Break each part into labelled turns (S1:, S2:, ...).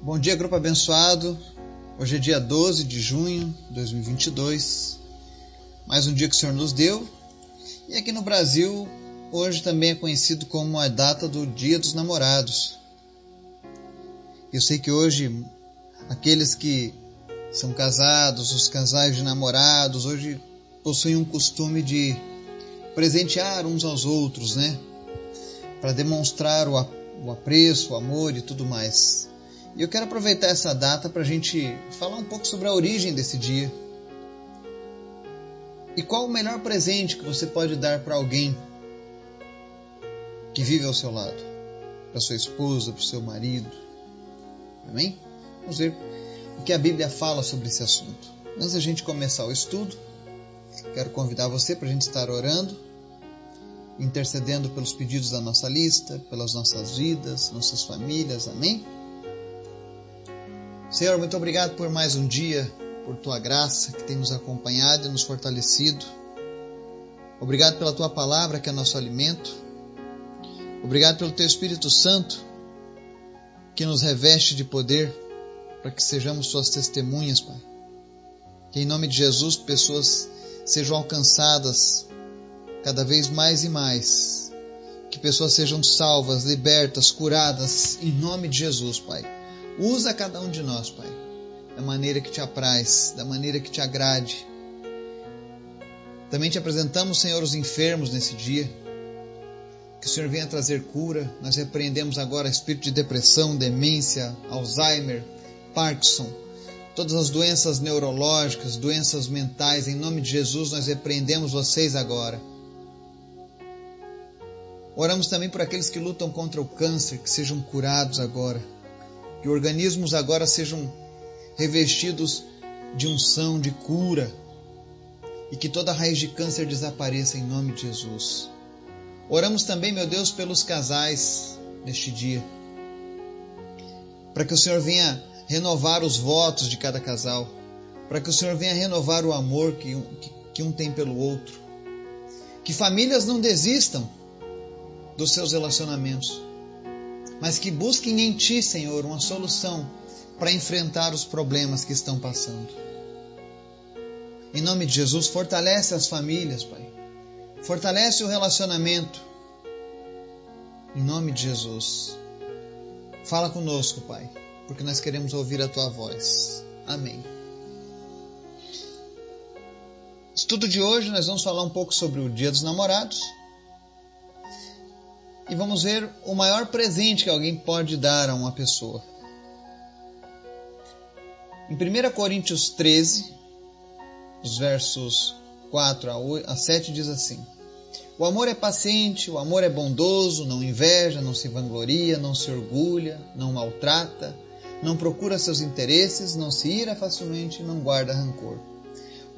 S1: Bom dia, grupo abençoado. Hoje é dia 12 de junho de 2022. Mais um dia que o Senhor nos deu. E aqui no Brasil, hoje também é conhecido como a data do Dia dos Namorados. Eu sei que hoje aqueles que são casados, os casais de namorados, hoje possuem um costume de presentear uns aos outros, né? Para demonstrar o apreço, o amor e tudo mais. E eu quero aproveitar essa data para a gente falar um pouco sobre a origem desse dia. E qual o melhor presente que você pode dar para alguém que vive ao seu lado? Para sua esposa, para o seu marido. Amém? Vamos ver o que a Bíblia fala sobre esse assunto. Antes da gente começar o estudo, quero convidar você para a gente estar orando, intercedendo pelos pedidos da nossa lista, pelas nossas vidas, nossas famílias. Amém? Senhor, muito obrigado por mais um dia, por tua graça que tem nos acompanhado e nos fortalecido. Obrigado pela tua palavra que é nosso alimento. Obrigado pelo teu Espírito Santo que nos reveste de poder para que sejamos suas testemunhas, Pai. Que em nome de Jesus pessoas sejam alcançadas cada vez mais e mais. Que pessoas sejam salvas, libertas, curadas em nome de Jesus, Pai Usa cada um de nós, Pai, da maneira que te apraz, da maneira que te agrade. Também te apresentamos, Senhor, os enfermos nesse dia. Que o Senhor venha trazer cura. Nós repreendemos agora espírito de depressão, demência, Alzheimer, Parkinson, todas as doenças neurológicas, doenças mentais. Em nome de Jesus, nós repreendemos vocês agora. Oramos também por aqueles que lutam contra o câncer, que sejam curados agora que organismos agora sejam revestidos de unção, de cura, e que toda raiz de câncer desapareça em nome de Jesus. Oramos também, meu Deus, pelos casais neste dia, para que o Senhor venha renovar os votos de cada casal, para que o Senhor venha renovar o amor que um, que, que um tem pelo outro, que famílias não desistam dos seus relacionamentos, mas que busquem em Ti, Senhor, uma solução para enfrentar os problemas que estão passando. Em nome de Jesus, fortalece as famílias, Pai. Fortalece o relacionamento. Em nome de Jesus. Fala conosco, Pai, porque nós queremos ouvir a Tua voz. Amém. Estudo de hoje, nós vamos falar um pouco sobre o Dia dos Namorados e vamos ver o maior presente que alguém pode dar a uma pessoa. Em 1 Coríntios 13, os versos 4 a 7 diz assim: O amor é paciente, o amor é bondoso, não inveja, não se vangloria, não se orgulha, não maltrata, não procura seus interesses, não se ira facilmente, não guarda rancor.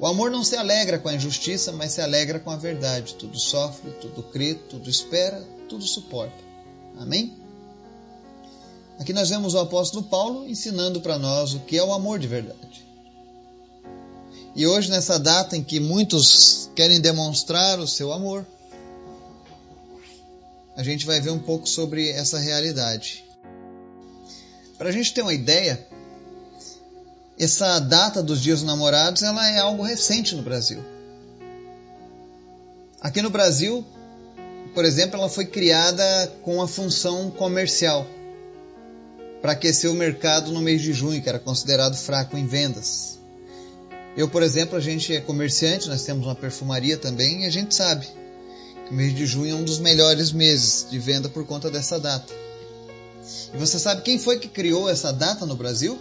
S1: O amor não se alegra com a injustiça, mas se alegra com a verdade. Tudo sofre, tudo crê, tudo espera, tudo suporta. Amém? Aqui nós vemos o apóstolo Paulo ensinando para nós o que é o amor de verdade. E hoje, nessa data em que muitos querem demonstrar o seu amor, a gente vai ver um pouco sobre essa realidade. Para a gente ter uma ideia, essa data dos Dias dos Namorados ela é algo recente no Brasil. Aqui no Brasil, por exemplo, ela foi criada com a função comercial para aquecer o mercado no mês de junho, que era considerado fraco em vendas. Eu, por exemplo, a gente é comerciante, nós temos uma perfumaria também e a gente sabe que o mês de junho é um dos melhores meses de venda por conta dessa data. E você sabe quem foi que criou essa data no Brasil?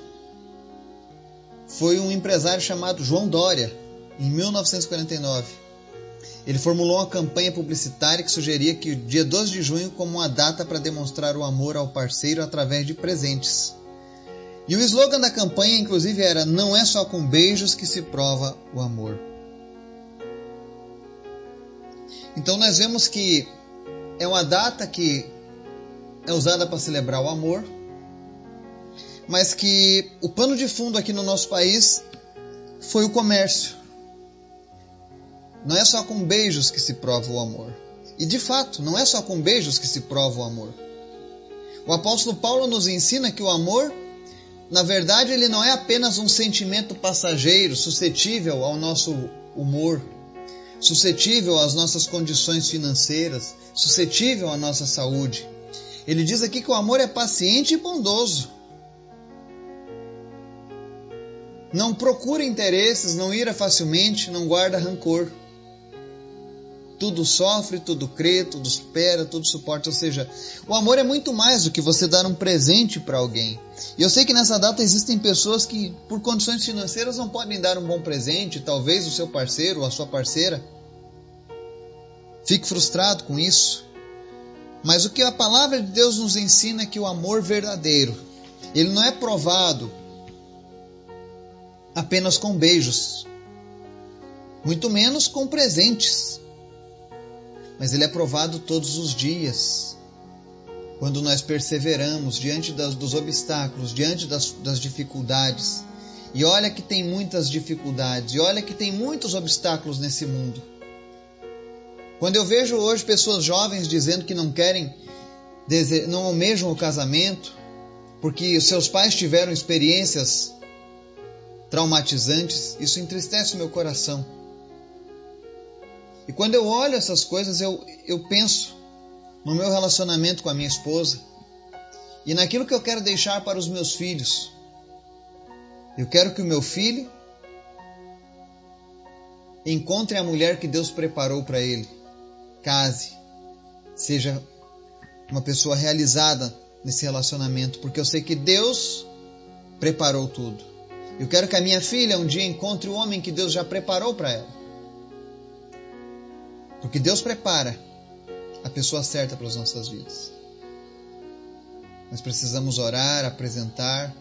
S1: Foi um empresário chamado João Dória, em 1949. Ele formulou uma campanha publicitária que sugeria que o dia 12 de junho como uma data para demonstrar o amor ao parceiro através de presentes. E o slogan da campanha, inclusive, era: Não é só com beijos que se prova o amor. Então, nós vemos que é uma data que é usada para celebrar o amor, mas que o pano de fundo aqui no nosso país foi o comércio. Não é só com beijos que se prova o amor. E de fato, não é só com beijos que se prova o amor. O apóstolo Paulo nos ensina que o amor na verdade, ele não é apenas um sentimento passageiro, suscetível ao nosso humor, suscetível às nossas condições financeiras, suscetível à nossa saúde. Ele diz aqui que o amor é paciente e bondoso. Não procura interesses, não ira facilmente, não guarda rancor tudo sofre, tudo crê, tudo espera, tudo suporta. Ou seja, o amor é muito mais do que você dar um presente para alguém. E eu sei que nessa data existem pessoas que, por condições financeiras, não podem dar um bom presente, talvez o seu parceiro ou a sua parceira. Fique frustrado com isso. Mas o que a palavra de Deus nos ensina é que o amor verdadeiro, ele não é provado apenas com beijos, muito menos com presentes mas ele é provado todos os dias. Quando nós perseveramos diante das, dos obstáculos, diante das, das dificuldades. E olha que tem muitas dificuldades, e olha que tem muitos obstáculos nesse mundo. Quando eu vejo hoje pessoas jovens dizendo que não querem, não almejam o casamento, porque seus pais tiveram experiências traumatizantes, isso entristece o meu coração. E quando eu olho essas coisas, eu, eu penso no meu relacionamento com a minha esposa e naquilo que eu quero deixar para os meus filhos. Eu quero que o meu filho encontre a mulher que Deus preparou para ele, case, seja uma pessoa realizada nesse relacionamento, porque eu sei que Deus preparou tudo. Eu quero que a minha filha um dia encontre o homem que Deus já preparou para ela. Porque Deus prepara a pessoa certa para as nossas vidas. Nós precisamos orar, apresentar.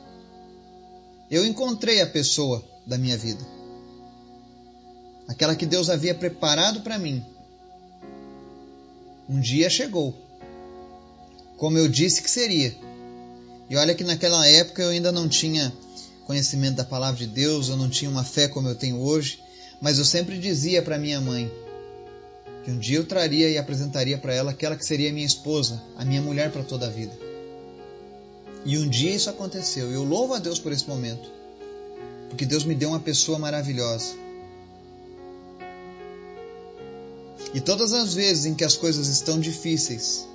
S1: Eu encontrei a pessoa da minha vida. Aquela que Deus havia preparado para mim. Um dia chegou. Como eu disse que seria. E olha que naquela época eu ainda não tinha conhecimento da palavra de Deus, eu não tinha uma fé como eu tenho hoje, mas eu sempre dizia para minha mãe: que um dia eu traria e apresentaria para ela aquela que seria minha esposa, a minha mulher para toda a vida. E um dia isso aconteceu. E eu louvo a Deus por esse momento, porque Deus me deu uma pessoa maravilhosa. E todas as vezes em que as coisas estão difíceis,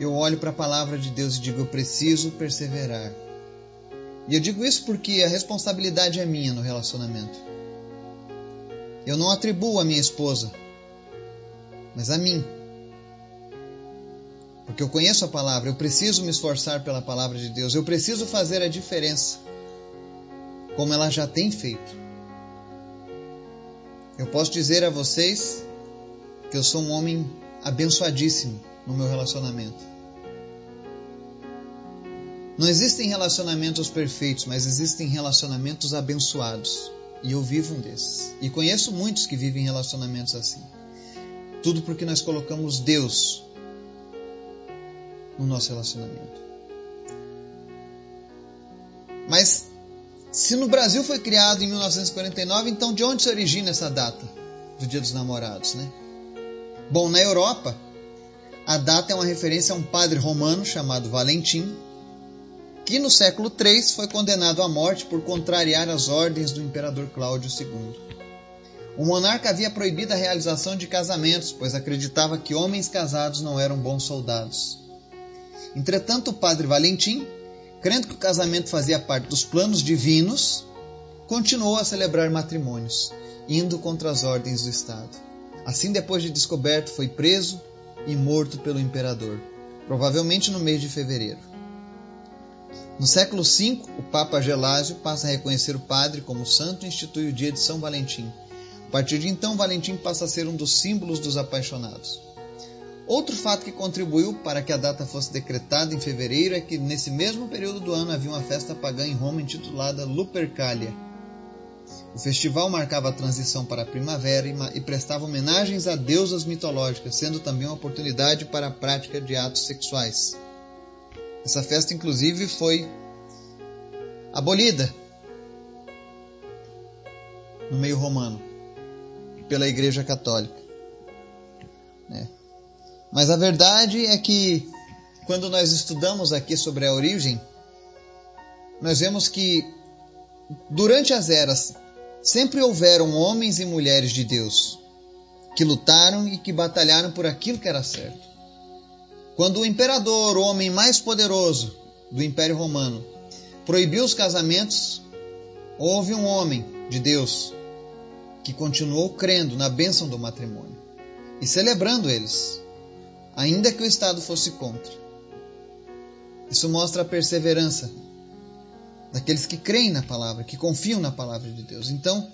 S1: eu olho para a palavra de Deus e digo: eu preciso perseverar. E eu digo isso porque a responsabilidade é minha no relacionamento. Eu não atribuo a minha esposa, mas a mim. Porque eu conheço a palavra, eu preciso me esforçar pela palavra de Deus, eu preciso fazer a diferença, como ela já tem feito. Eu posso dizer a vocês que eu sou um homem abençoadíssimo no meu relacionamento. Não existem relacionamentos perfeitos, mas existem relacionamentos abençoados. E eu vivo um desses. E conheço muitos que vivem relacionamentos assim. Tudo porque nós colocamos Deus no nosso relacionamento. Mas se no Brasil foi criado em 1949, então de onde se origina essa data do Dia dos Namorados, né? Bom, na Europa, a data é uma referência a um padre romano chamado Valentim, que no século III foi condenado à morte por contrariar as ordens do imperador Cláudio II. O monarca havia proibido a realização de casamentos, pois acreditava que homens casados não eram bons soldados. Entretanto, o padre Valentim, crendo que o casamento fazia parte dos planos divinos, continuou a celebrar matrimônios, indo contra as ordens do Estado. Assim, depois de descoberto, foi preso e morto pelo imperador, provavelmente no mês de fevereiro. No século V, o Papa Gelásio passa a reconhecer o padre como santo e institui o dia de São Valentim. A partir de então, Valentim passa a ser um dos símbolos dos apaixonados. Outro fato que contribuiu para que a data fosse decretada em fevereiro é que, nesse mesmo período do ano, havia uma festa pagã em Roma intitulada Lupercalia. O festival marcava a transição para a primavera e prestava homenagens a deusas mitológicas, sendo também uma oportunidade para a prática de atos sexuais. Essa festa, inclusive, foi abolida no meio romano pela Igreja Católica. Né? Mas a verdade é que, quando nós estudamos aqui sobre a origem nós vemos que durante as eras sempre houveram homens e mulheres de Deus que lutaram e que batalharam por aquilo que era certo. Quando o imperador, o homem mais poderoso do Império Romano, proibiu os casamentos, houve um homem de Deus que continuou crendo na bênção do matrimônio e celebrando eles, ainda que o Estado fosse contra. Isso mostra a perseverança daqueles que creem na palavra, que confiam na palavra de Deus. Então,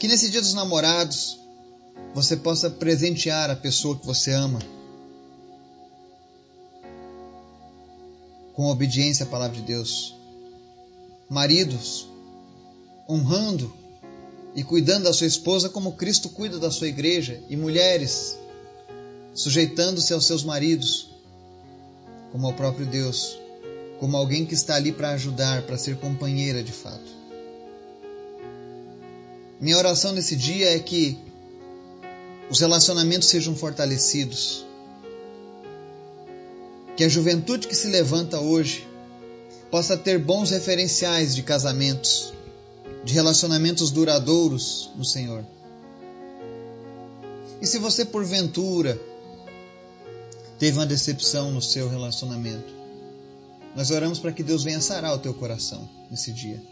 S1: que nesse dia dos namorados você possa presentear a pessoa que você ama com obediência à palavra de Deus. Maridos, honrando e cuidando da sua esposa como Cristo cuida da sua igreja, e mulheres, sujeitando-se aos seus maridos, como ao próprio Deus, como alguém que está ali para ajudar, para ser companheira de fato. Minha oração nesse dia é que os relacionamentos sejam fortalecidos, que a juventude que se levanta hoje possa ter bons referenciais de casamentos, de relacionamentos duradouros no Senhor. E se você porventura teve uma decepção no seu relacionamento, nós oramos para que Deus venha sarar o teu coração nesse dia.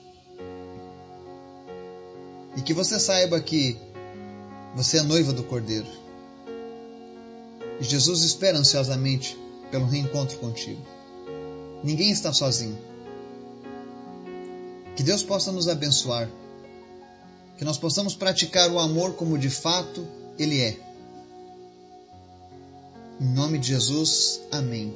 S1: E que você saiba que você é noiva do Cordeiro. E Jesus espera ansiosamente pelo reencontro contigo. Ninguém está sozinho. Que Deus possa nos abençoar. Que nós possamos praticar o amor como de fato ele é. Em nome de Jesus, amém.